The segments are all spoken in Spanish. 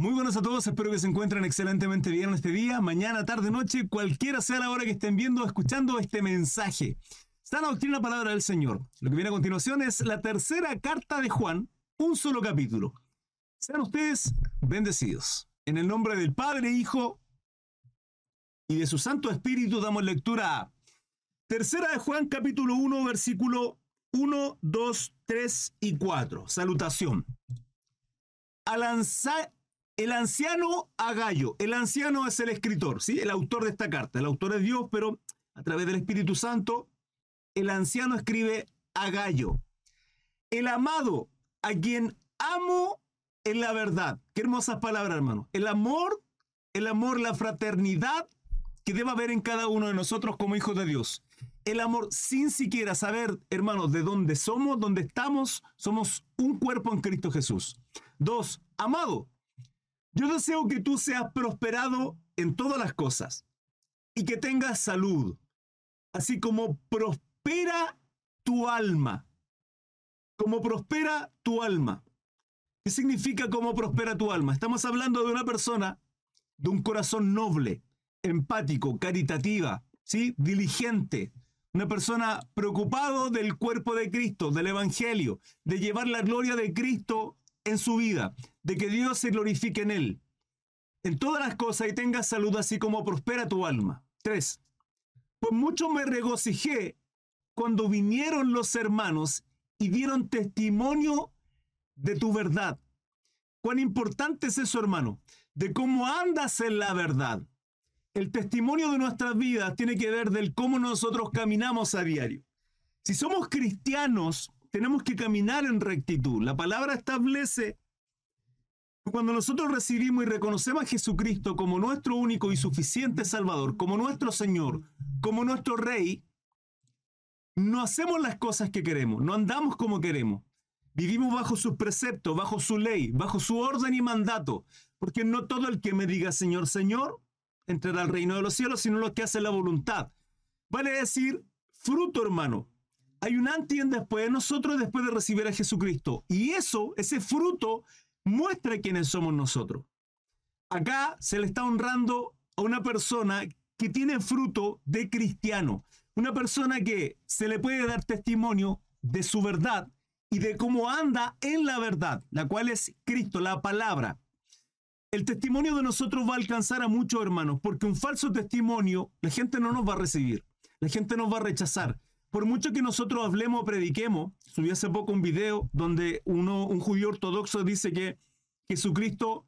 Muy buenos a todos, espero que se encuentren excelentemente bien este día, mañana, tarde, noche, cualquiera sea la hora que estén viendo o escuchando este mensaje. Sana doctrina palabra del Señor. Lo que viene a continuación es la tercera carta de Juan, un solo capítulo. Sean ustedes bendecidos. En el nombre del Padre, Hijo y de su Santo Espíritu damos lectura a Tercera de Juan, capítulo 1, versículo 1, 2, 3 y 4. Salutación. Al el anciano Agallo. El anciano es el escritor, ¿sí? El autor de esta carta. El autor es Dios, pero a través del Espíritu Santo, el anciano escribe Agallo. El amado, a quien amo en la verdad. Qué hermosas palabras, hermano. El amor, el amor, la fraternidad que debe haber en cada uno de nosotros como hijos de Dios. El amor sin siquiera saber, hermanos, de dónde somos, dónde estamos, somos un cuerpo en Cristo Jesús. Dos, amado, yo deseo que tú seas prosperado en todas las cosas y que tengas salud, así como prospera tu alma. Como prospera tu alma. ¿Qué significa cómo prospera tu alma? Estamos hablando de una persona de un corazón noble, empático, caritativa, ¿sí? diligente, una persona preocupado del cuerpo de Cristo, del Evangelio, de llevar la gloria de Cristo en su vida, de que Dios se glorifique en él, en todas las cosas y tenga salud así como prospera tu alma. Tres, pues mucho me regocijé cuando vinieron los hermanos y dieron testimonio de tu verdad. Cuán importante es eso, hermano, de cómo andas en la verdad. El testimonio de nuestras vidas tiene que ver del cómo nosotros caminamos a diario. Si somos cristianos, tenemos que caminar en rectitud. La palabra establece cuando nosotros recibimos y reconocemos a Jesucristo como nuestro único y suficiente Salvador, como nuestro Señor, como nuestro Rey, no hacemos las cosas que queremos, no andamos como queremos. Vivimos bajo sus preceptos, bajo su ley, bajo su orden y mandato, porque no todo el que me diga Señor, Señor, entrará al reino de los cielos, sino los que hacen la voluntad. Vale decir, fruto hermano. Hay un antes y un después de nosotros después de recibir a Jesucristo. Y eso, ese fruto, muestra quiénes somos nosotros. Acá se le está honrando a una persona que tiene fruto de cristiano, una persona que se le puede dar testimonio de su verdad y de cómo anda en la verdad, la cual es Cristo, la palabra. El testimonio de nosotros va a alcanzar a muchos hermanos, porque un falso testimonio la gente no nos va a recibir, la gente nos va a rechazar. Por mucho que nosotros hablemos o prediquemos, subí hace poco un video donde uno, un judío ortodoxo dice que Jesucristo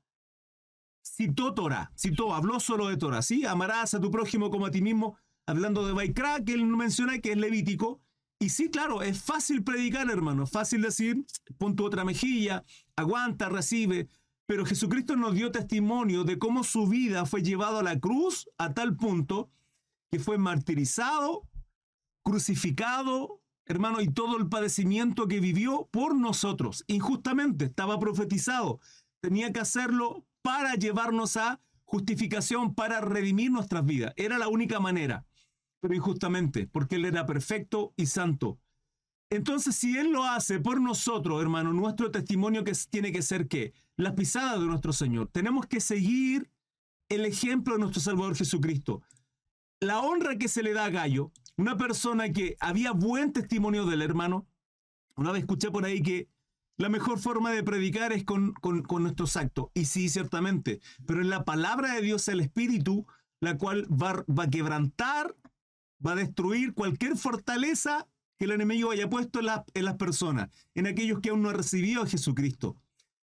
citó Torah, citó, habló solo de Torah, ¿sí? Amarás a tu prójimo como a ti mismo, hablando de Baikra, que él menciona que es levítico. Y sí, claro, es fácil predicar, hermano, fácil decir, pon tu otra mejilla, aguanta, recibe. Pero Jesucristo nos dio testimonio de cómo su vida fue llevada a la cruz a tal punto que fue martirizado, crucificado, hermano, y todo el padecimiento que vivió por nosotros, injustamente, estaba profetizado. Tenía que hacerlo para llevarnos a justificación, para redimir nuestras vidas. Era la única manera, pero injustamente, porque Él era perfecto y santo. Entonces, si Él lo hace por nosotros, hermano, nuestro testimonio que tiene que ser que las pisadas de nuestro Señor. Tenemos que seguir el ejemplo de nuestro Salvador Jesucristo. La honra que se le da a Gallo una persona que había buen testimonio del hermano. Una vez escuché por ahí que la mejor forma de predicar es con, nuestros actos. Y sí, ciertamente. Pero en la palabra de Dios el Espíritu, la cual va, va a quebrantar, va a destruir cualquier fortaleza que el enemigo haya puesto en, en las personas, en aquellos que aún no han recibido a Jesucristo.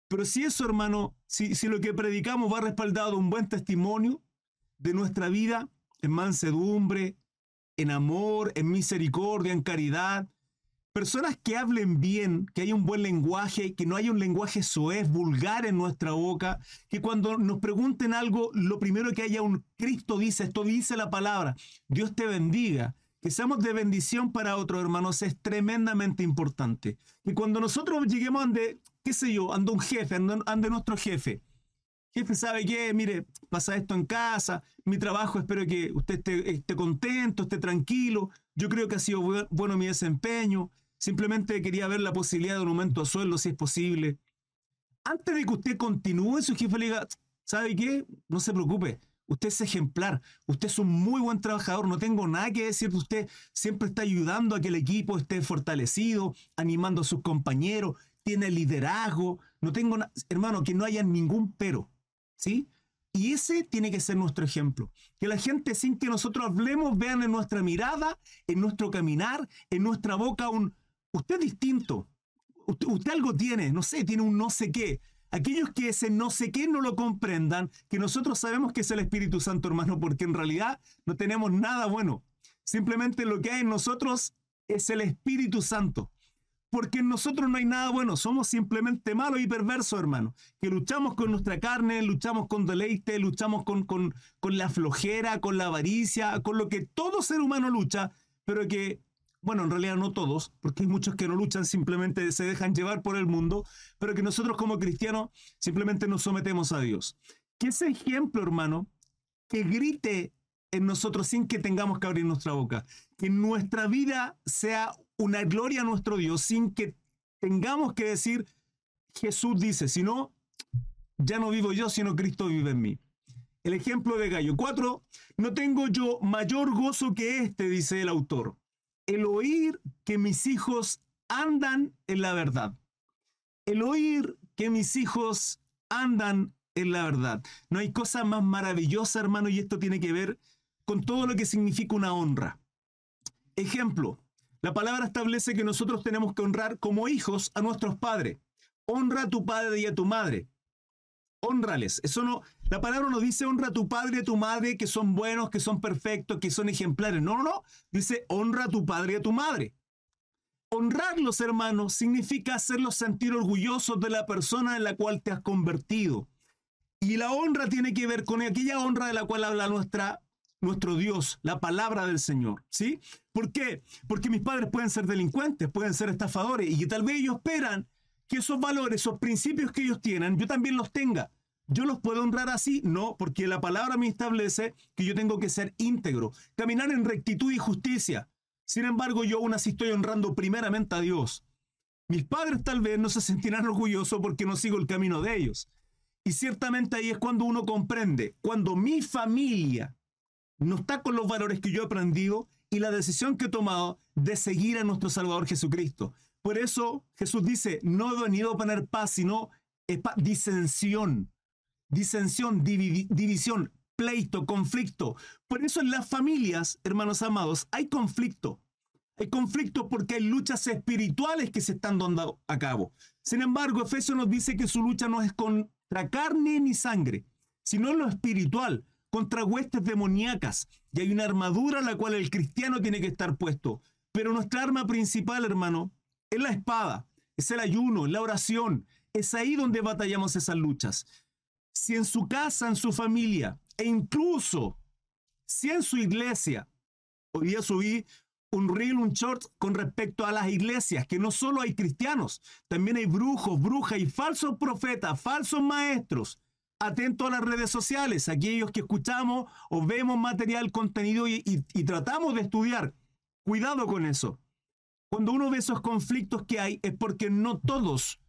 Pero si eso, hermano, si, si lo que predicamos va respaldado un buen testimonio de nuestra vida, en mansedumbre, en amor, en misericordia, en caridad. Personas que hablen bien, que haya un buen lenguaje, que no haya un lenguaje soez, vulgar en nuestra boca, que cuando nos pregunten algo, lo primero que haya un Cristo dice, esto dice la palabra, Dios te bendiga, que seamos de bendición para otros hermanos, es tremendamente importante. Y cuando nosotros lleguemos ante, qué sé yo, ande un jefe, ande nuestro jefe, jefe, ¿sabe qué? Mire, pasa esto en casa, mi trabajo, espero que usted esté, contento, esté tranquilo, yo creo que ha sido bueno mi desempeño, simplemente quería ver la posibilidad de un aumento a sueldo si es posible. antes de que usted continúe, su jefe le diga, ¿sabe qué? No se preocupe, usted es ejemplar, usted es un muy buen trabajador, no tengo nada que decir de usted, siempre está ayudando a que el equipo esté fortalecido, animando a sus compañeros, tiene liderazgo, no tengo hermano, que no haya ningún pero, ¿sí? Y ese tiene que ser nuestro ejemplo. Que la gente sin que nosotros hablemos vean en nuestra mirada, en nuestro caminar, en nuestra boca un, usted distinto, usted, algo tiene, no sé, tiene un no sé qué. Aquellos que ese no sé qué no lo comprendan, que nosotros sabemos que es el Espíritu Santo, hermano, porque en realidad no tenemos nada bueno. Simplemente lo que hay en nosotros es el Espíritu Santo. Porque en nosotros no hay nada bueno, somos simplemente malos y perversos, hermano. Que luchamos con nuestra carne, luchamos con deleite, luchamos con, con, con la flojera, con la avaricia, con lo que todo ser humano lucha, pero que bueno, en realidad no todos, porque hay muchos que no luchan, simplemente se dejan llevar por el mundo, pero que nosotros como cristianos simplemente nos sometemos a Dios. Que ese ejemplo, hermano, que grite en nosotros sin que tengamos que abrir nuestra boca, que nuestra vida sea una gloria a nuestro Dios sin que tengamos que decir, Jesús dice, si no, ya no vivo yo, sino Cristo vive en mí. El ejemplo de Gallo. Cuatro, no tengo yo mayor gozo que este, dice el autor el oír que mis hijos andan en la verdad. El oír que mis hijos andan en la verdad. No hay cosa más maravillosa, hermano, y esto tiene que ver con todo lo que significa una honra. Ejemplo, la palabra establece que nosotros tenemos que honrar como hijos a nuestros padres. Honra a tu padre y a tu madre. Honrales. Eso no, la palabra no dice honra a tu padre y a tu madre que son buenos, que son perfectos, que son ejemplares. No, no, no. Dice honra a tu padre y a tu madre. Honrarlos, hermanos, significa hacerlos sentir orgullosos de la persona en la cual te has convertido. Y la honra tiene que ver con aquella honra de la cual habla nuestra, nuestro Dios, la palabra del Señor. ¿Sí? ¿Por qué? Porque mis padres pueden ser delincuentes, pueden ser estafadores y que tal vez ellos esperan que esos valores, esos principios que ellos tienen, yo también los tenga. ¿Yo los puedo honrar así? No, porque la palabra me establece que yo tengo que ser íntegro, caminar en rectitud y justicia. Sin embargo, yo aún así estoy honrando primeramente a Dios. Mis padres tal vez no se sentirán orgullosos porque no sigo el camino de ellos. Y ciertamente ahí es cuando uno comprende, cuando mi familia no está con los valores que yo he aprendido y la decisión que he tomado de seguir a nuestro Salvador Jesucristo. Por eso Jesús dice, no he venido a poner paz, sino disensión disensión, división, pleito, conflicto. Por eso en las familias, hermanos amados, hay conflicto. Hay conflicto porque hay luchas espirituales que se están dando a cabo. Sin embargo, Efesios nos dice que su lucha no es contra carne ni sangre, sino lo espiritual, contra huestes demoníacas. Y hay una armadura a la cual el cristiano tiene que estar puesto. Pero nuestra arma principal, hermano, es la espada, es el ayuno, es la oración. Es ahí donde batallamos esas luchas si en su casa, en su familia, e incluso si en su iglesia, hoy día subí un reel, un short con respecto a las iglesias, que no solo hay cristianos, también hay brujos, brujas y falsos profetas, falsos maestros. Atento a las redes sociales, aquellos que escuchamos o vemos material, contenido y, tratamos de estudiar. Cuidado con eso. Cuando uno ve esos conflictos que hay es porque no todos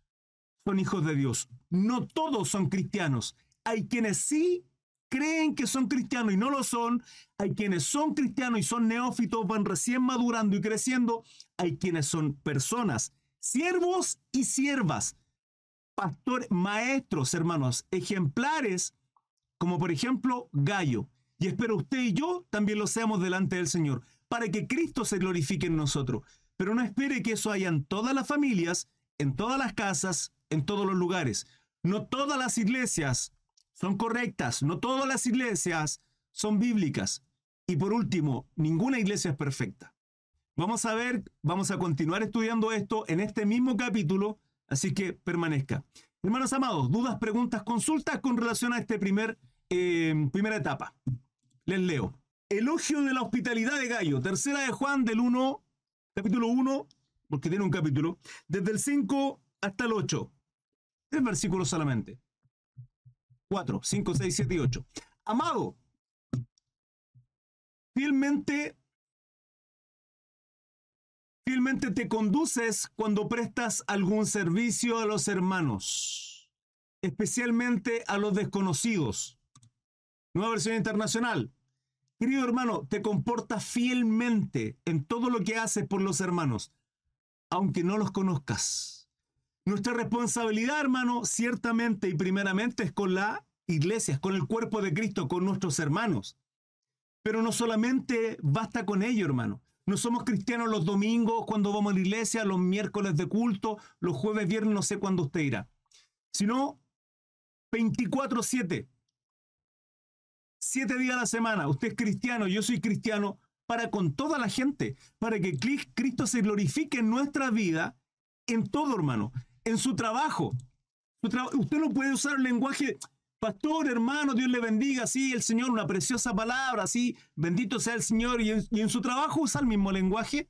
son hijos de Dios. No todos son cristianos. Hay quienes sí creen que son cristianos y no lo son. Hay quienes son cristianos y son neófitos, van recién madurando y creciendo. Hay quienes son personas, siervos y siervas, pastores, maestros, hermanos, ejemplares, como por ejemplo Gallo. Y espero usted y yo también lo seamos delante del Señor, para que Cristo se glorifique en nosotros. Pero no espere que eso haya en todas las familias, en todas las casas, en todos los lugares. No todas las iglesias son correctas, no todas las iglesias son bíblicas. Y por último, ninguna iglesia es perfecta. Vamos a ver, vamos a continuar estudiando esto en este mismo capítulo, así que permanezca. Hermanos amados, dudas, preguntas, consultas con relación a esta primer, eh, primera etapa. Les leo. Elogio de la hospitalidad de Gallo, tercera de Juan del 1, capítulo 1, porque tiene un capítulo, desde el 5 hasta el 8. Tres versículos solamente. 4, 5, 6, 7 y 8. Amado, fielmente, fielmente te conduces cuando prestas algún servicio a los hermanos. especialmente a los desconocidos. Nueva versión internacional. Querido hermano, te comportas fielmente en todo lo que haces por los hermanos, aunque no los conozcas. Nuestra responsabilidad, hermano, ciertamente y primeramente es con la iglesia, con el cuerpo de Cristo, con nuestros hermanos. Pero no solamente basta con ello, hermano. No somos cristianos los domingos cuando vamos a la iglesia, los miércoles de culto, los jueves, viernes, no sé cuándo usted irá. Sino 24-7. Siete días a la semana. Usted es cristiano, yo soy cristiano, para con toda la gente, para que Cristo se glorifique en nuestra vida, en todo, hermano, en su trabajo. usted no puede usar el lenguaje, pastor, hermano, Dios le bendiga, sí, el Señor, una preciosa palabra, sí, bendito sea el Señor, y en, su trabajo usa el mismo lenguaje.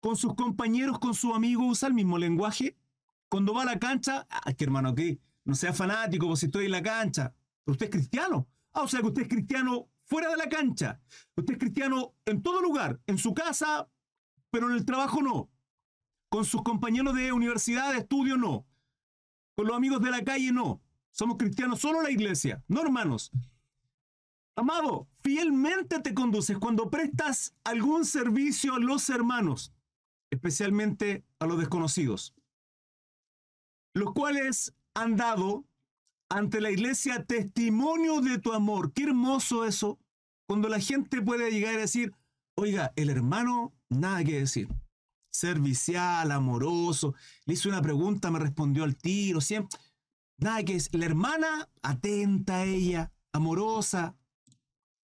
Con sus compañeros, con su amigo, usa el mismo lenguaje. Cuando va a la cancha, ah, que hermano, que no sea fanático, pues si estoy en la cancha. usted es cristiano. Ah, o sea que usted es cristiano fuera de la cancha. Usted es cristiano en todo lugar, en su casa, pero en el trabajo no. Con sus compañeros de universidad, de estudio no. Con los amigos de la calle no. Somos cristianos solo la iglesia, no hermanos. Amado, fielmente te conduces cuando prestas algún servicio a los hermanos, especialmente a los desconocidos, los cuales han dado ante la iglesia testimonio de tu amor. Qué hermoso eso, cuando la gente puede llegar a decir, oiga, el hermano, nada que decir. Servicial, amoroso, le hice una pregunta, me respondió al tiro, siempre. Nada que decir. La hermana, atenta a ella, amorosa.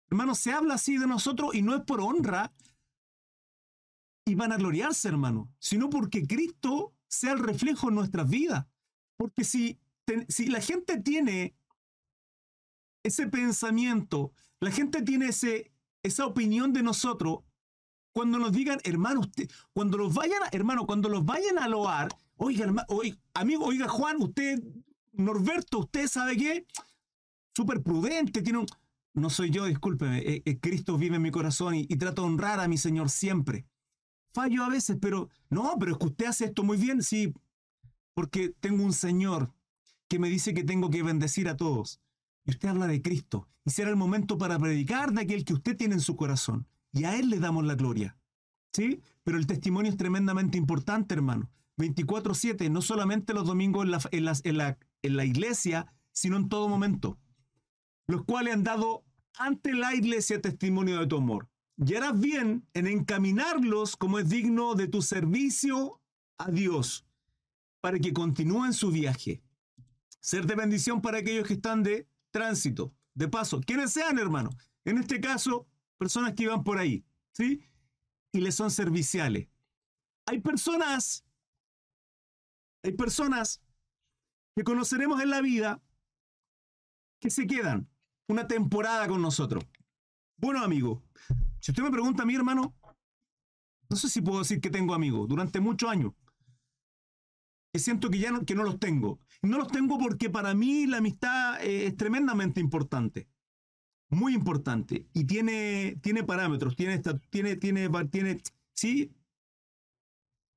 Hermano, se habla así de nosotros y no es por honra y van a gloriarse, hermano, sino porque Cristo sea el reflejo en nuestras vidas. Porque si si la gente tiene ese pensamiento, la gente tiene ese, esa opinión de nosotros, cuando nos digan, hermano, usted, cuando los vayan, a, hermano, cuando los vayan a loar, oiga, oiga, amigo, oiga, Juan, usted, Norberto, usted sabe qué, súper prudente, tiene un... No soy yo, discúlpeme, eh, eh, Cristo vive en mi corazón y, trato de honrar a mi Señor siempre. Fallo a veces, pero no, pero es que usted hace esto muy bien, sí, porque tengo un Señor que me dice que tengo que bendecir a todos. Y usted habla de Cristo. Y será el momento para predicar de aquel que usted tiene en su corazón. Y a Él le damos la gloria. ¿Sí? Pero el testimonio es tremendamente importante, hermano. 24-7, no solamente los domingos en la iglesia, sino en todo momento. Los cuales han dado ante la iglesia testimonio de tu amor. Y harás bien en encaminarlos como es digno de tu servicio a Dios, para que continúen su viaje ser de bendición para aquellos que están de tránsito, de paso, quienes sean, hermano. En este caso, personas que iban por ahí, ¿sí? Y les son serviciales. Hay personas, hay personas que conoceremos en la vida que se quedan una temporada con nosotros. Bueno, amigo, si usted me pregunta a mí, hermano, no sé si puedo decir que tengo amigos durante muchos años que siento que ya no, que no los tengo. No los tengo porque para mí la amistad eh, es tremendamente importante. Muy importante. Y tiene, tiene parámetros, tiene, tiene, tiene, tiene, sí,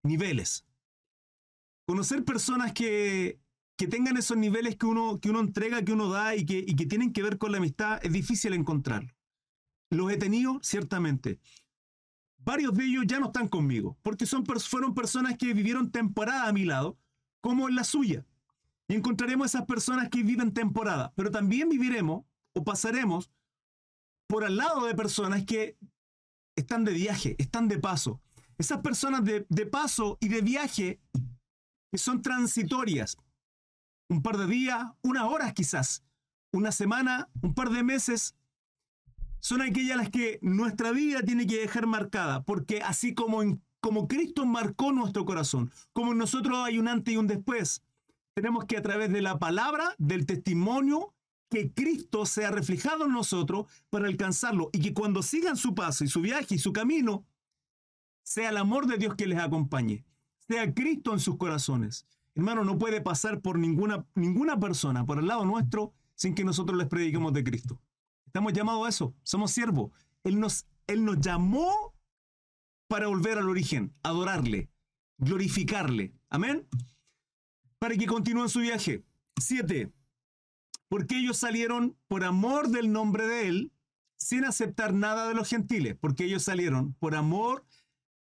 niveles. Conocer personas que, que tengan esos niveles que uno, que uno entrega, que uno da y que, y que tienen que ver con la amistad es difícil encontrarlo. Los he tenido, ciertamente. Varios de ellos ya no están conmigo, porque son, fueron personas que vivieron temporada a mi lado, como en la suya. Y encontraremos esas personas que viven temporada, pero también viviremos o pasaremos por al lado de personas que están de viaje, están de paso. Esas personas de, de paso y de viaje son transitorias. Un par de días, unas horas quizás, una semana, un par de meses, son aquellas las que nuestra vida tiene que dejar marcada, porque así como como Cristo marcó nuestro corazón, como en nosotros hay un antes y un después, tenemos que a través de la palabra, del testimonio, que Cristo sea reflejado en nosotros para alcanzarlo y que cuando sigan su paso y su viaje y su camino, sea el amor de Dios que les acompañe, sea Cristo en sus corazones. Hermano, no puede pasar por ninguna, ninguna persona por el lado nuestro sin que nosotros les prediquemos de Cristo. Estamos llamados a eso, somos siervos. Él nos, él nos llamó para volver al origen, adorarle, glorificarle. Amén. Para que continúen su viaje. 7. Porque ellos salieron por amor del nombre de Él, sin aceptar nada de los gentiles, porque ellos salieron por amor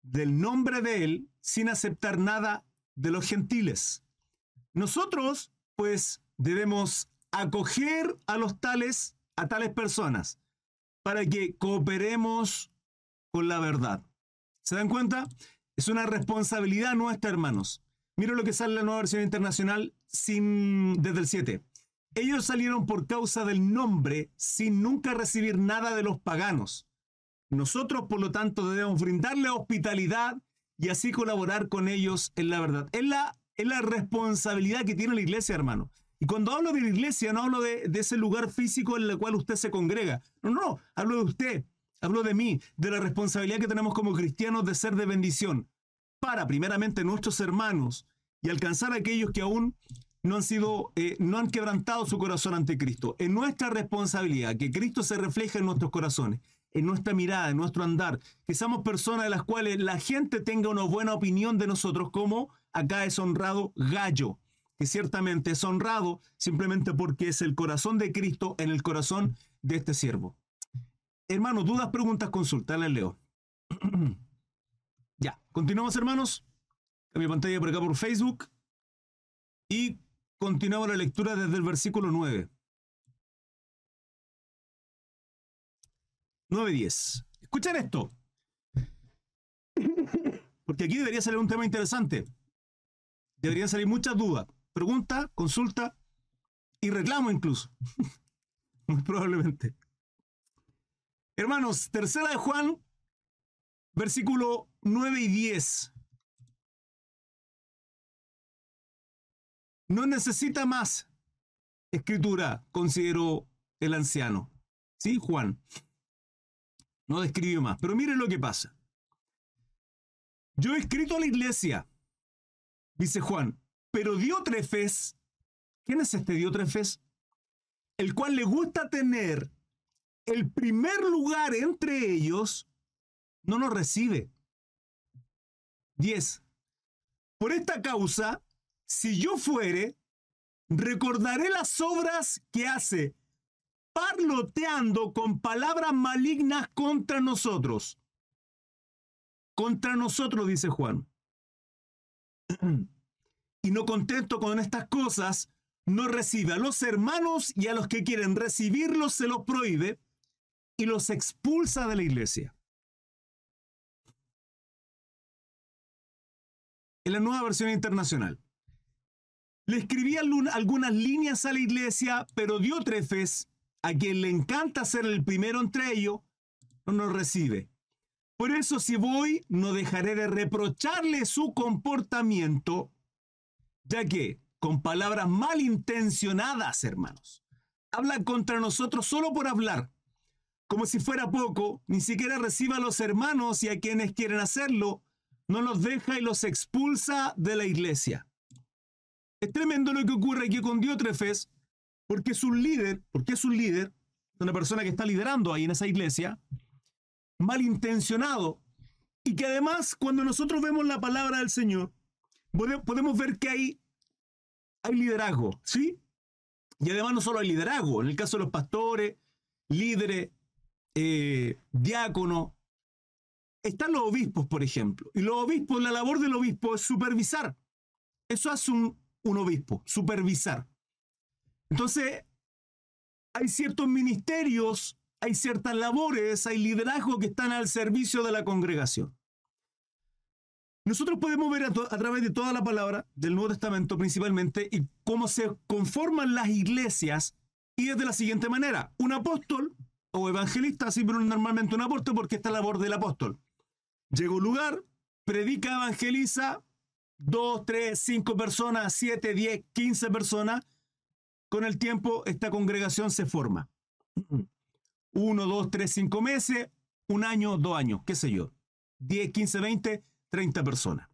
del nombre de Él, sin aceptar nada de los gentiles. Nosotros, pues, debemos acoger a los tales, a tales personas, para que cooperemos con la verdad. ¿Se dan cuenta? Es una responsabilidad nuestra, hermanos. Mira lo que sale en la nueva versión internacional sin, desde el 7. Ellos salieron por causa del nombre sin nunca recibir nada de los paganos. Nosotros, por lo tanto, debemos brindarle hospitalidad y así colaborar con ellos en la verdad. Es la, es la responsabilidad que tiene la iglesia, hermano. Y cuando hablo de la iglesia, no hablo de, de, ese lugar físico en el cual usted se congrega. No, no, hablo de usted, hablo de mí, de la responsabilidad que tenemos como cristianos de ser de bendición para, primeramente, nuestros hermanos y alcanzar a aquellos que aún no han sido, eh, no han quebrantado su corazón ante Cristo. Es nuestra responsabilidad que Cristo se refleje en nuestros corazones, en nuestra mirada, en nuestro andar, que seamos personas de las cuales la gente tenga una buena opinión de nosotros, como acá es honrado Gallo, que ciertamente es honrado simplemente porque es el corazón de Cristo en el corazón de este siervo. Hermanos, dudas, preguntas, consultas, les leo. ya, continuamos hermanos. mi pantalla por acá por Facebook. Y continuamos la lectura desde el versículo 9. 9.10. Escuchen esto. Porque aquí debería salir un tema interesante. Deberían salir muchas dudas. Pregunta, consulta y reclamo incluso. Muy probablemente. Hermanos, tercera de Juan, versículo 9 y 10. No necesita más escritura, consideró el anciano. ¿Sí, Juan? No describe más. Pero miren lo que pasa. Yo he escrito a la iglesia, dice Juan, pero Diótrefes, ¿quién es este Diótrefes? El cual le gusta tener el primer lugar entre ellos, no nos recibe. 10. Por esta causa, si yo fuere, recordaré las obras que hace, parloteando con palabras malignas contra nosotros. Contra nosotros, dice Juan. Y no contento con estas cosas, no recibe a los hermanos y a los que quieren recibirlos se los prohíbe y los expulsa de la iglesia. En la nueva versión internacional. Le escribía algunas líneas a la iglesia, pero Diótrefes, a quien le encanta ser el primero entre ellos, no nos recibe. Por eso si voy, no dejaré de reprocharle su comportamiento, ya que, con palabras malintencionadas, hermanos, habla contra nosotros solo por hablar, como si fuera poco, ni siquiera recibe a los hermanos y a quienes quieren hacerlo, no los deja y los expulsa de la iglesia. Es tremendo lo que ocurre aquí con Diótrefes, porque es un líder, porque es un líder, una persona que está liderando ahí en esa iglesia, malintencionado, y que además cuando nosotros vemos la palabra del Señor, podemos ver que hay, hay liderazgo, ¿sí? Y además no solo hay liderazgo, en el caso de los pastores, líderes, eh, diáconos, están los obispos, por ejemplo. Y los obispos, la labor del obispo es supervisar. Eso hace un, un obispo, supervisar. Entonces, hay ciertos ministerios, hay ciertas labores, hay liderazgo que están al servicio de la congregación. Nosotros podemos ver a, través de toda la palabra del Nuevo Testamento principalmente y cómo se conforman las iglesias y es de la siguiente manera. Un apóstol o evangelista, siempre normalmente un apóstol porque está la labor del apóstol. Llega un lugar, predica, evangeliza, dos, tres, cinco personas, siete, diez, quince personas, con el tiempo esta congregación se forma. Uno, dos, tres, cinco meses, un año, dos años, qué sé yo. Diez, quince, veinte, treinta personas.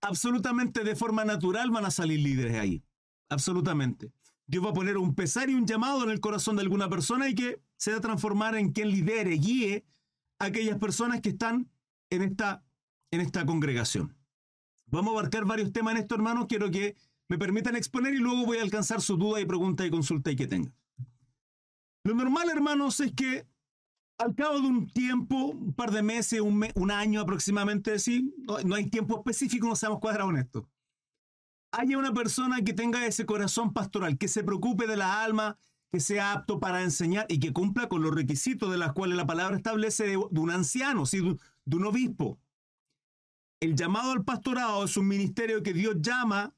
Absolutamente de forma natural van a salir líderes ahí. Absolutamente. Dios va a poner un pesar y un llamado en el corazón de alguna persona y que se va a transformar en quien lidere, guíe a aquellas personas que están en esta, en esta congregación. Vamos a abarcar varios temas en esto, hermanos. Quiero que me permitan exponer y luego voy a alcanzar su duda y pregunta y consulta y que tenga. Lo normal, hermanos, es que al cabo de un tiempo, un par de meses, un, año aproximadamente, sí, no, hay tiempo específico, no seamos cuadrados en esto. Haya una persona que tenga ese corazón pastoral, que se preocupe de la alma, que sea apto para enseñar y que cumpla con los requisitos de los cuales la palabra establece de, de un anciano, ¿sí? de, de un obispo. El llamado al pastorado es un ministerio que Dios llama,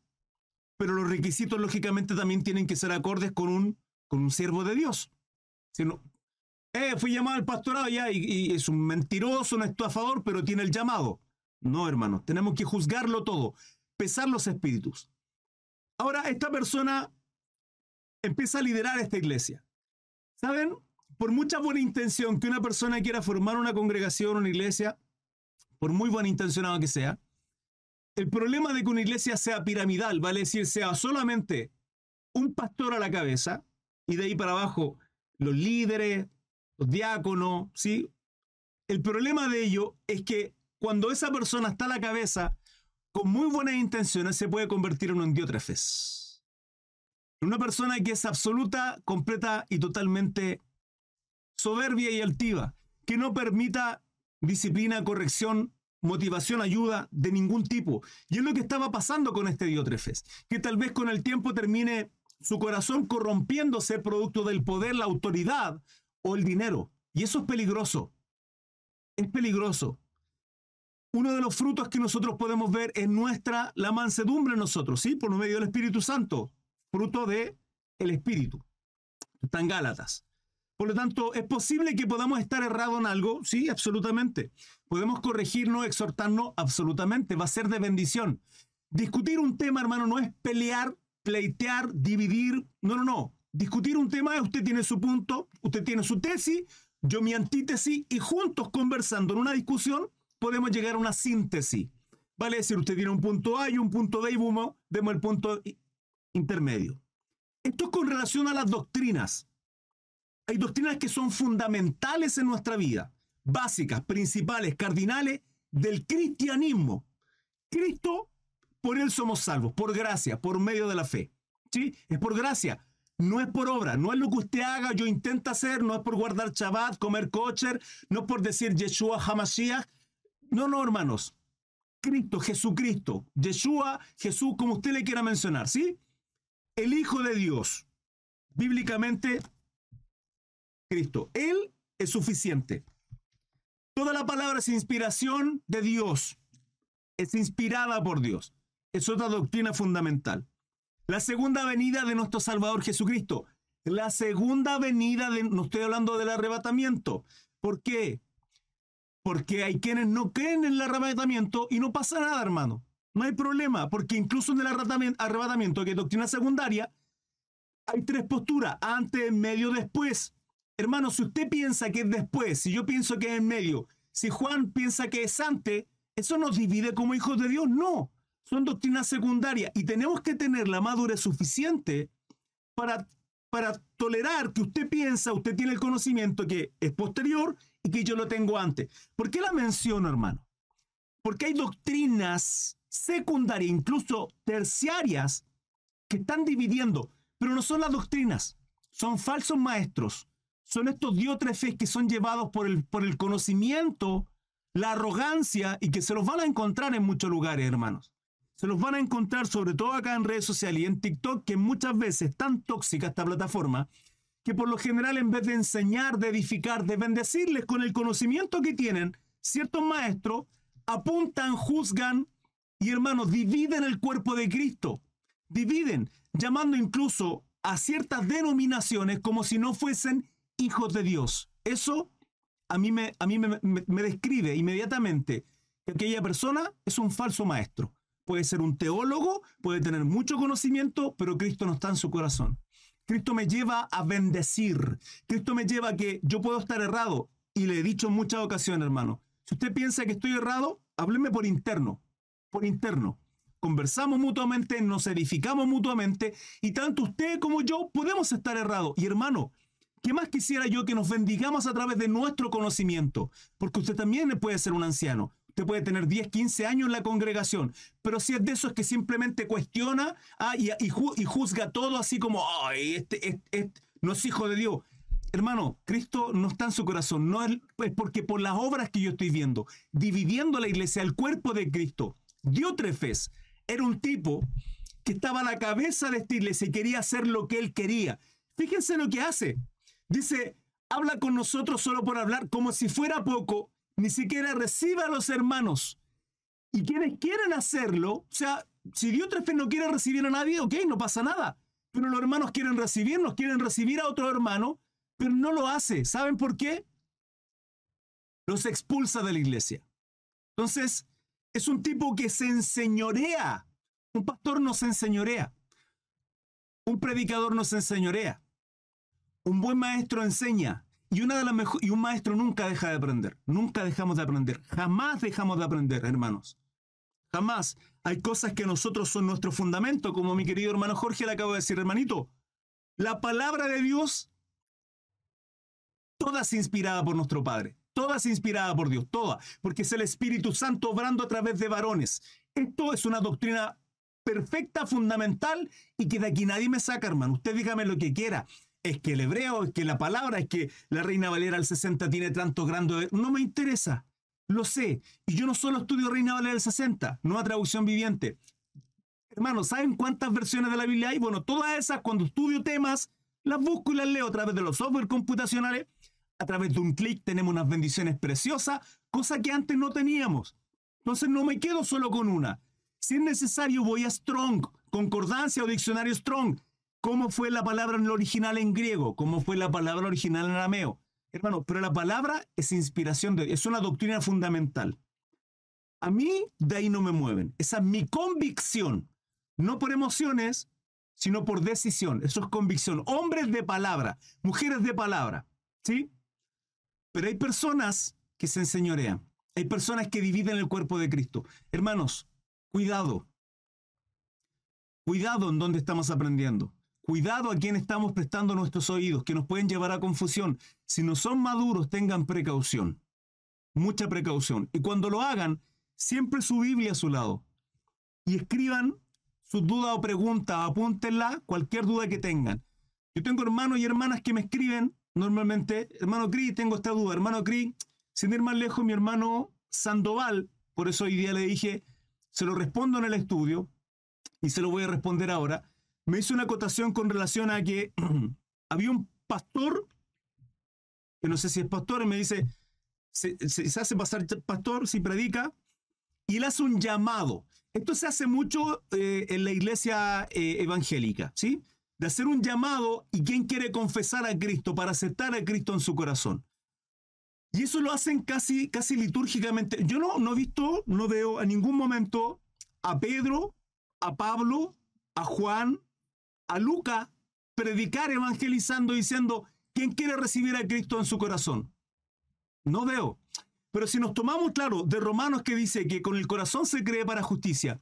pero los requisitos lógicamente también tienen que ser acordes con un, con un siervo de Dios. Si no, eh, fui llamado al pastorado ya y, es un mentiroso, un estafador, pero tiene el llamado. No, hermanos, tenemos que juzgarlo todo, pesar los espíritus. Ahora, esta persona empieza a liderar esta iglesia. ¿Saben? Por mucha buena intención que una persona quiera formar una congregación, una iglesia, por muy buena intencionado que sea, el problema de que una iglesia sea piramidal, vale decir, sea solamente un pastor a la cabeza y de ahí para abajo los líderes, los diáconos, ¿sí? El problema de ello es que cuando esa persona está a la cabeza, con muy buenas intenciones, se puede convertir en un diótrefes. Una persona que es absoluta, completa y totalmente soberbia y altiva, que no permita disciplina, corrección, motivación, ayuda de ningún tipo. Y es lo que estaba pasando con este Diótrefes, que tal vez con el tiempo termine su corazón corrompiéndose producto del poder, la autoridad o el dinero. Y eso es peligroso. Es peligroso. Uno de los frutos que nosotros podemos ver es nuestra, la mansedumbre en nosotros, ¿sí? Por medio del Espíritu Santo, fruto de el Espíritu. Están Gálatas. Por lo tanto, ¿es posible que podamos estar errados en algo? Sí, absolutamente. ¿Podemos corregirnos, exhortarnos? Absolutamente. Va a ser de bendición. Discutir un tema, hermano, no es pelear, pleitear, dividir. No, no, no. Discutir un tema es usted tiene su punto, usted tiene su tesis, yo mi antítesis, y juntos conversando en una discusión podemos llegar a una síntesis. Vale decir, usted tiene un punto A y un punto B y vemos el punto intermedio. Esto es con relación a las doctrinas hay doctrinas que son fundamentales en nuestra vida, básicas, principales, cardinales del cristianismo. Cristo, por él somos salvos, por gracia, por medio de la fe. ¿Sí? Es por gracia. No es por obra, no es lo que usted haga, yo intento hacer, no es por guardar Shabbat, comer kosher, no es por decir Yeshua Hamashiach. No, no, hermanos. Cristo, Jesucristo, Yeshua, Jesús, como usted le quiera mencionar, ¿sí? El Hijo de Dios, bíblicamente Cristo. Él es suficiente. Toda la palabra es inspiración de Dios. Es inspirada por Dios. Es otra doctrina fundamental. La segunda venida de nuestro Salvador Jesucristo. La segunda venida de, no estoy hablando del arrebatamiento. ¿Por qué? Porque hay quienes no creen en el arrebatamiento y no pasa nada, hermano. No hay problema, porque incluso en el arrebatamiento, que es doctrina secundaria, hay tres posturas, antes, medio, después. Hermano, si usted piensa que es después, si yo pienso que es en medio, si Juan piensa que es antes, ¿eso nos divide como hijos de Dios? No, son doctrinas secundarias y tenemos que tener la madurez suficiente para, para tolerar que usted piensa, usted tiene el conocimiento que es posterior y que yo lo tengo antes. ¿Por qué la menciono, hermano? Porque hay doctrinas secundarias, incluso terciarias, que están dividiendo, pero no son las doctrinas, son falsos maestros son estos diótrefes que son llevados por el, por el conocimiento, la arrogancia y que se los van a encontrar en muchos lugares, hermanos. Se los van a encontrar sobre todo acá en redes sociales y en TikTok, que muchas veces es tan tóxica esta plataforma, que por lo general en vez de enseñar, de edificar, de bendecirles con el conocimiento que tienen, ciertos maestros apuntan, juzgan y hermanos, dividen el cuerpo de Cristo. Dividen, llamando incluso a ciertas denominaciones como si no fuesen hijos de Dios. Eso a mí, me, a mí me, me, describe inmediatamente que aquella persona es un falso maestro. Puede ser un teólogo, puede tener mucho conocimiento, pero Cristo no está en su corazón. Cristo me lleva a bendecir. Cristo me lleva a que yo puedo estar errado. Y le he dicho en muchas ocasiones, hermano, si usted piensa que estoy errado, hábleme por interno, por interno. Conversamos mutuamente, nos edificamos mutuamente y tanto usted como yo podemos estar errados. Y hermano, ¿Qué más quisiera yo que nos bendigamos a través de nuestro conocimiento? Porque usted también puede ser un anciano. Usted puede tener 10, 15 años en la congregación, pero si es de esos que simplemente cuestiona ah, y, juzga todo así como, ay, este, no es hijo de Dios. Hermano, Cristo no está en su corazón, no es, porque por las obras que yo estoy viendo, dividiendo la iglesia, el cuerpo de Cristo, Diótrefes era un tipo que estaba a la cabeza de esta iglesia y quería hacer lo que él quería. Fíjense lo que hace. Dice, habla con nosotros solo por hablar, como si fuera poco, ni siquiera reciba a los hermanos. Y quienes quieren hacerlo, o sea, si Diótrefes no quiere recibir a nadie, ok, no pasa nada. Pero los hermanos quieren recibirnos, quieren recibir a otro hermano, pero no lo hace. ¿Saben por qué? Los expulsa de la iglesia. Entonces, es un tipo que se enseñorea. Un pastor no se enseñorea. Un predicador no se enseñorea. Un buen maestro enseña. Y, una de las y un maestro nunca deja de aprender. Nunca dejamos de aprender. Jamás dejamos de aprender, hermanos. Jamás. Hay cosas que nosotros son nuestro fundamento, como mi querido hermano Jorge le acabo de decir, hermanito. La palabra de Dios, toda es inspirada por nuestro Padre. Toda es inspirada por Dios, toda. Porque es el Espíritu Santo obrando a través de varones. Esto es una doctrina perfecta, fundamental, y que de aquí nadie me saca, hermano. Usted dígame lo que quiera es que el hebreo, es que la palabra, es que la Reina Valera al 60 tiene tanto grande. No me interesa. Lo sé. Y yo no solo estudio Reina Valera del 60, nueva traducción viviente. Hermanos, ¿saben cuántas versiones de la Biblia hay? Bueno, todas esas, cuando estudio temas, las busco y las leo a través de los software computacionales. A través de un clic tenemos unas bendiciones preciosas, cosa que antes no teníamos. Entonces no me quedo solo con una. Si es necesario, voy a Strong, concordancia o diccionario Strong cómo fue la palabra en el original en griego, cómo fue la palabra original en arameo. Hermano, pero la palabra es inspiración de es una doctrina fundamental. A mí de ahí no me mueven. Esa es mi convicción. No por emociones, sino por decisión. Eso es convicción. Hombres de palabra, mujeres de palabra. ¿Sí? Pero hay personas que se enseñorean. Hay personas que dividen el cuerpo de Cristo. Hermanos, cuidado. Cuidado en dónde estamos aprendiendo. Cuidado a quien estamos prestando nuestros oídos, que nos pueden llevar a confusión. Si no son maduros, tengan precaución. Mucha precaución. Y cuando lo hagan, siempre su Biblia a su lado. Y escriban su duda o pregunta, apúntenla, cualquier duda que tengan. Yo tengo hermanos y hermanas que me escriben normalmente, hermano Cri, tengo esta duda, hermano Cri, sin ir más lejos, mi hermano Sandoval, por eso hoy día le dije, se lo respondo en el estudio y se lo voy a responder ahora me hizo una acotación con relación a que había un pastor, que no sé si es pastor, me dice, se, hace pasar pastor, si predica, y él hace un llamado. Esto se hace mucho eh, en la iglesia eh, evangélica, ¿sí? De hacer un llamado y quien quiere confesar a Cristo para aceptar a Cristo en su corazón. Y eso lo hacen casi, casi litúrgicamente. Yo no, no he visto, no veo en ningún momento a Pedro, a Pablo, a Juan, a Luca predicar evangelizando diciendo, ¿quién quiere recibir a Cristo en su corazón? No veo. Pero si nos tomamos, claro, de Romanos que dice que con el corazón se cree para justicia,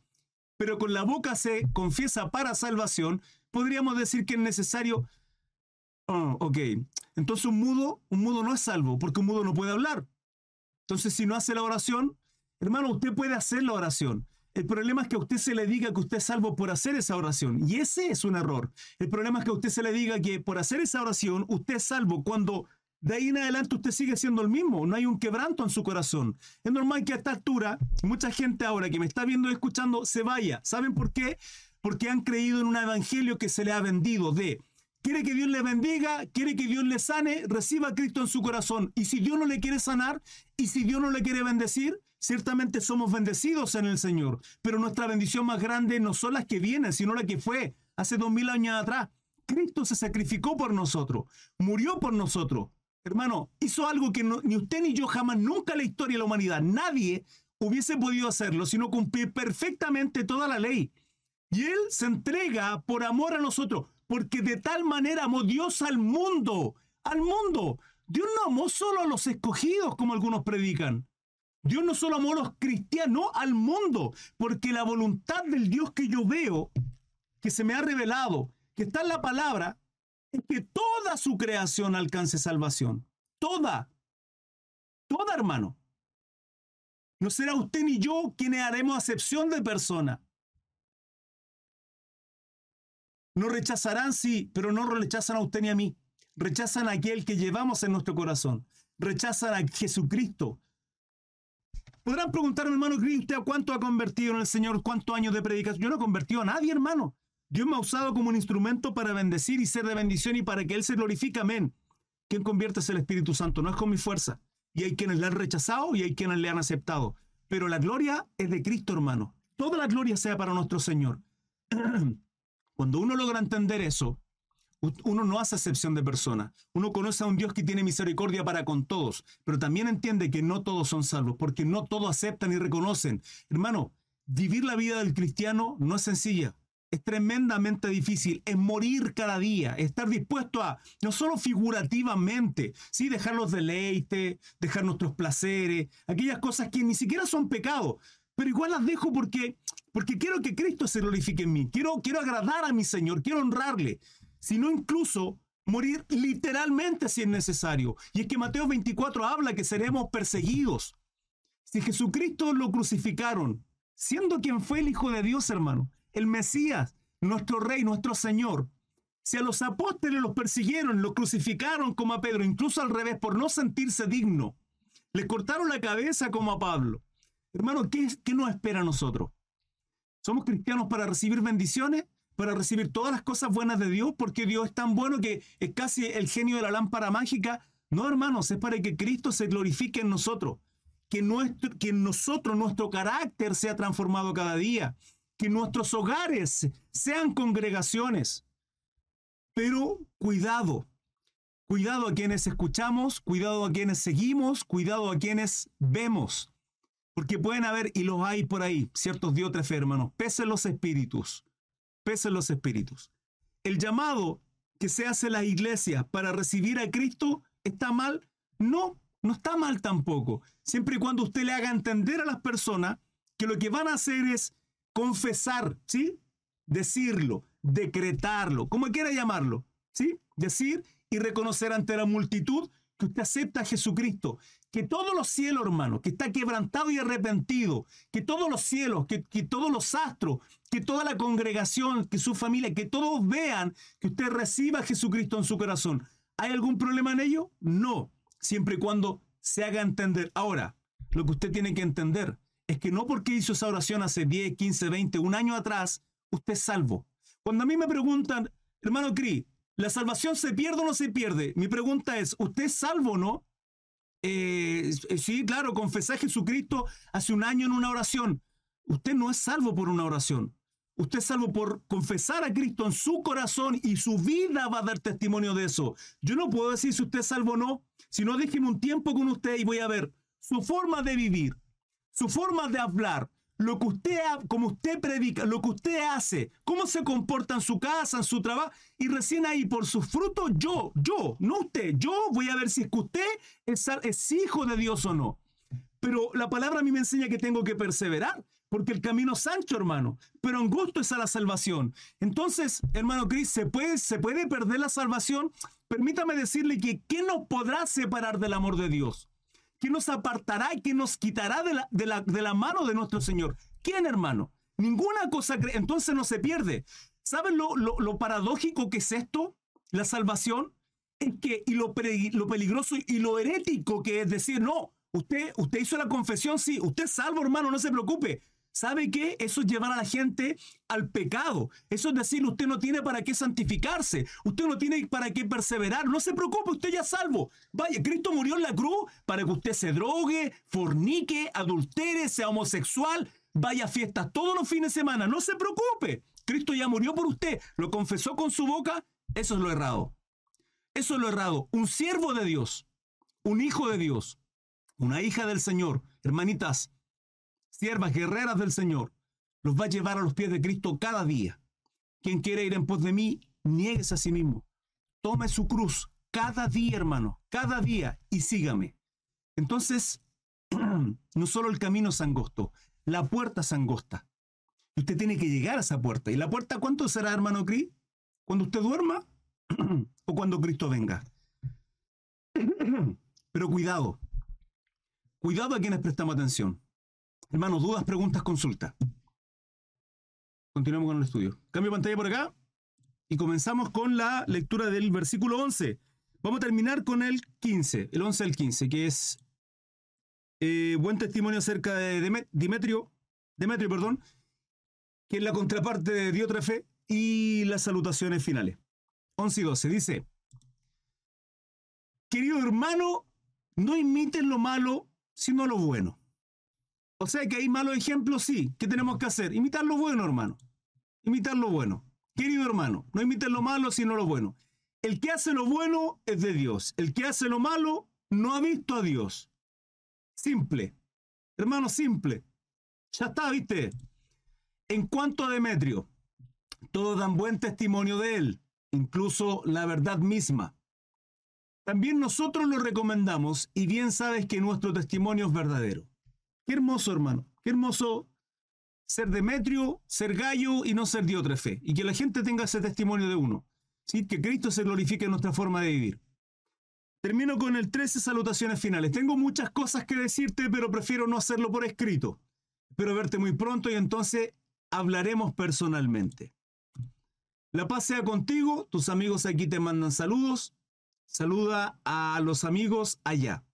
pero con la boca se confiesa para salvación, podríamos decir que es necesario... Oh, ok, entonces un mudo, un mudo no es salvo, porque un mudo no puede hablar. Entonces si no hace la oración, hermano, usted puede hacer la oración, el problema es que a usted se le diga que usted es salvo por hacer esa oración. Y ese es un error. El problema es que a usted se le diga que por hacer esa oración usted es salvo cuando de ahí en adelante usted sigue siendo el mismo. No hay un quebranto en su corazón. Es normal que a esta altura mucha gente ahora que me está viendo y escuchando se vaya. ¿Saben por qué? Porque han creído en un evangelio que se le ha vendido de quiere que Dios le bendiga, quiere que Dios le sane, reciba a Cristo en su corazón. Y si Dios no le quiere sanar, y si Dios no le quiere bendecir, ciertamente somos bendecidos en el Señor. Pero nuestra bendición más grande no son las que vienen, sino la que fue hace dos mil años atrás. Cristo se sacrificó por nosotros, murió por nosotros. Hermano, hizo algo que ni usted ni yo jamás, nunca en la historia de la humanidad, nadie hubiese podido hacerlo, sino cumplir perfectamente toda la ley. Y Él se entrega por amor a nosotros porque de tal manera amó Dios al mundo, al mundo. Dios no amó solo a los escogidos, como algunos predican. Dios no solo amó a los cristianos, al mundo, porque la voluntad del Dios que yo veo, que se me ha revelado, que está en la palabra, es que toda su creación alcance salvación. Toda. Toda, hermano. No será usted ni yo quienes haremos acepción de persona. No rechazarán, sí, pero no rechazan a usted ni a mí. Rechazan a aquel que llevamos en nuestro corazón. Rechazan a Jesucristo. Podrán preguntarme, hermano ¿usted a cuánto ha convertido en el Señor? ¿Cuántos años de predicación? Yo no he convertido a nadie, hermano. Dios me ha usado como un instrumento para bendecir y ser de bendición y para que Él se glorifique. Amén. ¿Quién convierte es el Espíritu Santo, no es con mi fuerza. Y hay quienes le han rechazado y hay quienes le han aceptado. Pero la gloria es de Cristo, hermano. Toda la gloria sea para nuestro Señor. Cuando uno logra entender eso, uno no hace excepción de persona. Uno conoce a un Dios que tiene misericordia para con todos, pero también entiende que no todos son salvos, porque no todos aceptan y reconocen. Hermano, vivir la vida del cristiano no es sencilla es tremendamente difícil, es morir cada día, estar dispuesto a, no solo figurativamente, ¿sí? dejar los deleites, dejar nuestros placeres, aquellas cosas que ni siquiera son pecados, pero igual las dejo porque, porque quiero que Cristo se glorifique en mí, quiero, quiero agradar a mi Señor, quiero honrarle, sino incluso morir literalmente si es necesario. Y es que Mateo 24 habla que seremos perseguidos. Si Jesucristo lo crucificaron, siendo quien fue el Hijo de Dios, hermano, el Mesías, nuestro Rey, nuestro Señor. Si a los apóstoles los persiguieron, los crucificaron como a Pedro, incluso al revés, por no sentirse digno, le cortaron la cabeza como a Pablo. Hermano, ¿qué, qué nos espera a nosotros? ¿Somos cristianos para recibir bendiciones? ¿Para recibir todas las cosas buenas de Dios? Porque Dios es tan bueno que es casi el genio de la lámpara mágica. No, hermanos, es para que Cristo se glorifique en nosotros. Que, nuestro, que nosotros nuestro carácter sea transformado cada día que nuestros hogares sean congregaciones. Pero cuidado, cuidado a quienes escuchamos, cuidado a quienes seguimos, cuidado a quienes vemos. Porque pueden haber, y los hay por ahí, ciertos diótrefes, hermanos, pesen los espíritus, pesen los espíritus. El llamado que se hace a la iglesia para recibir a Cristo está mal. No, no está mal tampoco. Siempre y cuando usted le haga entender a las personas que lo que van a hacer es confesar, ¿sí? Decirlo, decretarlo, como quiera llamarlo, ¿sí? Decir y reconocer ante la multitud que usted acepta a Jesucristo, que todos los cielos, hermano, que está quebrantado y arrepentido, que todos los cielos, que, que, todos los astros, que toda la congregación, que su familia, que todos vean que usted reciba a Jesucristo en su corazón. ¿Hay algún problema en ello? No, siempre y cuando se haga entender. Ahora, lo que usted tiene que entender es que no porque hizo esa oración hace 10, 15, 20, un año atrás, usted es salvo. Cuando a mí me preguntan, hermano Cri, ¿la salvación se pierde o no se pierde? Mi pregunta es, ¿usted es salvo o no? Eh, sí, claro, confesé a Jesucristo hace un año en una oración. Usted no es salvo por una oración. Usted es salvo por confesar a Cristo en su corazón y su vida va a dar testimonio de eso. Yo no puedo decir si usted es salvo o no, si no déjeme un tiempo con usted y voy a ver su forma de vivir, su forma de hablar, lo que usted, como usted predica, lo que usted hace, cómo se comporta en su casa, en su trabajo, y recién ahí por sus frutos, yo, yo, no usted, yo voy a ver si es que usted es, es hijo de Dios o no. Pero la palabra a mí me enseña que tengo que perseverar, porque el camino es ancho, hermano, pero en gusto es a la salvación. Entonces, hermano Cris, ¿se puede, ¿se puede perder la salvación? Permítame decirle que ¿qué nos podrá separar del amor de Dios? ¿Quién nos apartará y quién nos quitará de la, de la, de la mano de nuestro Señor? ¿Quién, hermano? Ninguna cosa, entonces no se pierde. ¿Saben lo, lo, paradójico que es esto? La salvación es que, y lo, lo peligroso y lo herético que es decir, no, usted, usted hizo la confesión, sí, usted es salvo, hermano, no se preocupe. ¿Sabe qué? Eso es llevar a la gente al pecado. Eso es decir, usted no tiene para qué santificarse. Usted no tiene para qué perseverar. No se preocupe, usted ya es salvo. Vaya, Cristo murió en la cruz para que usted se drogue, fornique, adultere, sea homosexual, vaya a fiestas todos los fines de semana. No se preocupe. Cristo ya murió por usted. Lo confesó con su boca. Eso es lo errado. Eso es lo errado. Un siervo de Dios, un hijo de Dios, una hija del Señor. Hermanitas, siervas guerreras del Señor, los va a llevar a los pies de Cristo cada día. Quien quiere ir en pos de mí, niegues a sí mismo. Tome su cruz cada día, hermano, cada día y sígame. Entonces, no solo el camino es angosto, la puerta es angosta. Usted tiene que llegar a esa puerta. ¿Y la puerta cuánto será, hermano Cris? ¿Cuando usted duerma o cuando Cristo venga? Pero cuidado, cuidado a quienes prestamos atención. Hermanos, dudas, preguntas, consulta. Continuamos con el estudio. Cambio pantalla por acá y comenzamos con la lectura del versículo 11. Vamos a terminar con el 15, el 11 al 15, que es eh, buen testimonio acerca de Demetrio, Demetrio, perdón, que es la contraparte de Diótrefe y las salutaciones finales. 11 y 12 dice, querido hermano, no imiten lo malo, sino lo bueno. O sea que hay malos ejemplos, sí. ¿Qué tenemos que hacer? Imitar lo bueno, hermano. Imitar lo bueno. Querido hermano, no imiten lo malo, sino lo bueno. El que hace lo bueno es de Dios. El que hace lo malo no ha visto a Dios. Simple. Hermano, simple. Ya está, ¿viste? En cuanto a Demetrio, todos dan buen testimonio de él, incluso la verdad misma. También nosotros lo recomendamos y bien sabes que nuestro testimonio es verdadero. Qué hermoso, hermano. Qué hermoso ser Demetrio, ser Gallo y no ser Diótrefe. Y que la gente tenga ese testimonio de uno. ¿sí? Que Cristo se glorifique en nuestra forma de vivir. Termino con el 13 salutaciones finales. Tengo muchas cosas que decirte, pero prefiero no hacerlo por escrito. Espero verte muy pronto y entonces hablaremos personalmente. La paz sea contigo, tus amigos aquí te mandan saludos. Saluda a los amigos allá,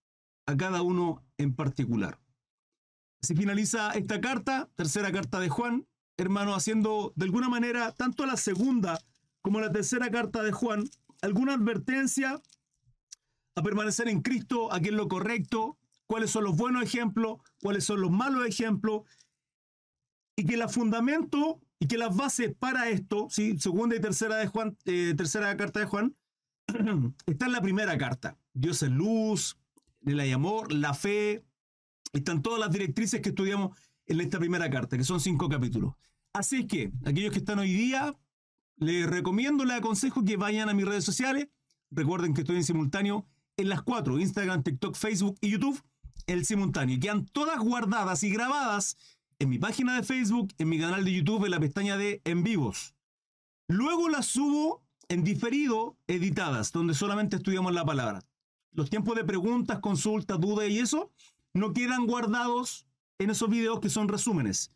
a cada uno en particular. Así finaliza esta carta, tercera carta de Juan, hermano, haciendo de alguna manera tanto la segunda como la tercera carta de Juan alguna advertencia a permanecer en Cristo, a qué es lo correcto, cuáles son los buenos ejemplos, cuáles son los malos ejemplos, y que el fundamento y que las bases para esto, ¿sí? segunda y tercera, de Juan, eh, tercera carta de Juan, está en la primera carta. Dios es luz, el amor, la fe, están todas las directrices que estudiamos en esta primera carta, que son cinco capítulos. Así es que, aquellos que están hoy día, les recomiendo, les aconsejo que vayan a mis redes sociales. Recuerden que estoy en simultáneo en las cuatro, Instagram, TikTok, Facebook y YouTube, el simultáneo. Quedan todas guardadas y grabadas en mi página de Facebook, en mi canal de YouTube, en la pestaña de En Vivos. Luego las subo en diferido, editadas, donde solamente estudiamos la palabra. Los tiempos de preguntas, consultas, dudas y eso no quedan guardados en esos videos que son resúmenes,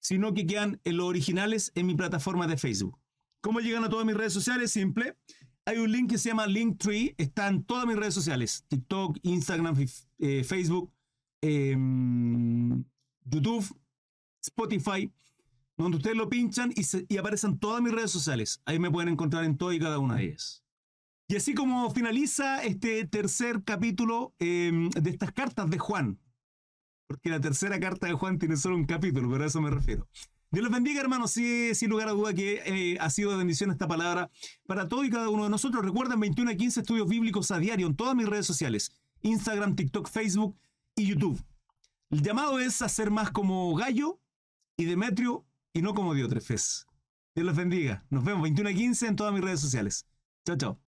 sino que quedan en los originales en mi plataforma de Facebook. ¿Cómo llegan a todas mis redes sociales? Simple hay un link que se llama Linktree, está en todas mis redes sociales, TikTok, Instagram, eh, Facebook, em, YouTube, Spotify, donde ustedes lo pinchan y, aparecen todas mis redes sociales. Ahí me pueden encontrar en todas y cada una de ellas. Y así como finaliza este tercer capítulo em, de estas cartas de Juan, porque la tercera carta de Juan tiene solo un capítulo, pero a eso me refiero. Dios los bendiga, hermanos. Sí, sin lugar a duda que eh, ha sido de bendición esta palabra para todo y cada uno de nosotros. Recuerden 21 a 15 estudios bíblicos a diario en todas mis redes sociales: Instagram, TikTok, Facebook y YouTube. El llamado es a ser más como Gallo y Demetrio y no como Diotrefes. Dios los bendiga. Nos vemos 21 a 15 en todas mis redes sociales. Chao, chao.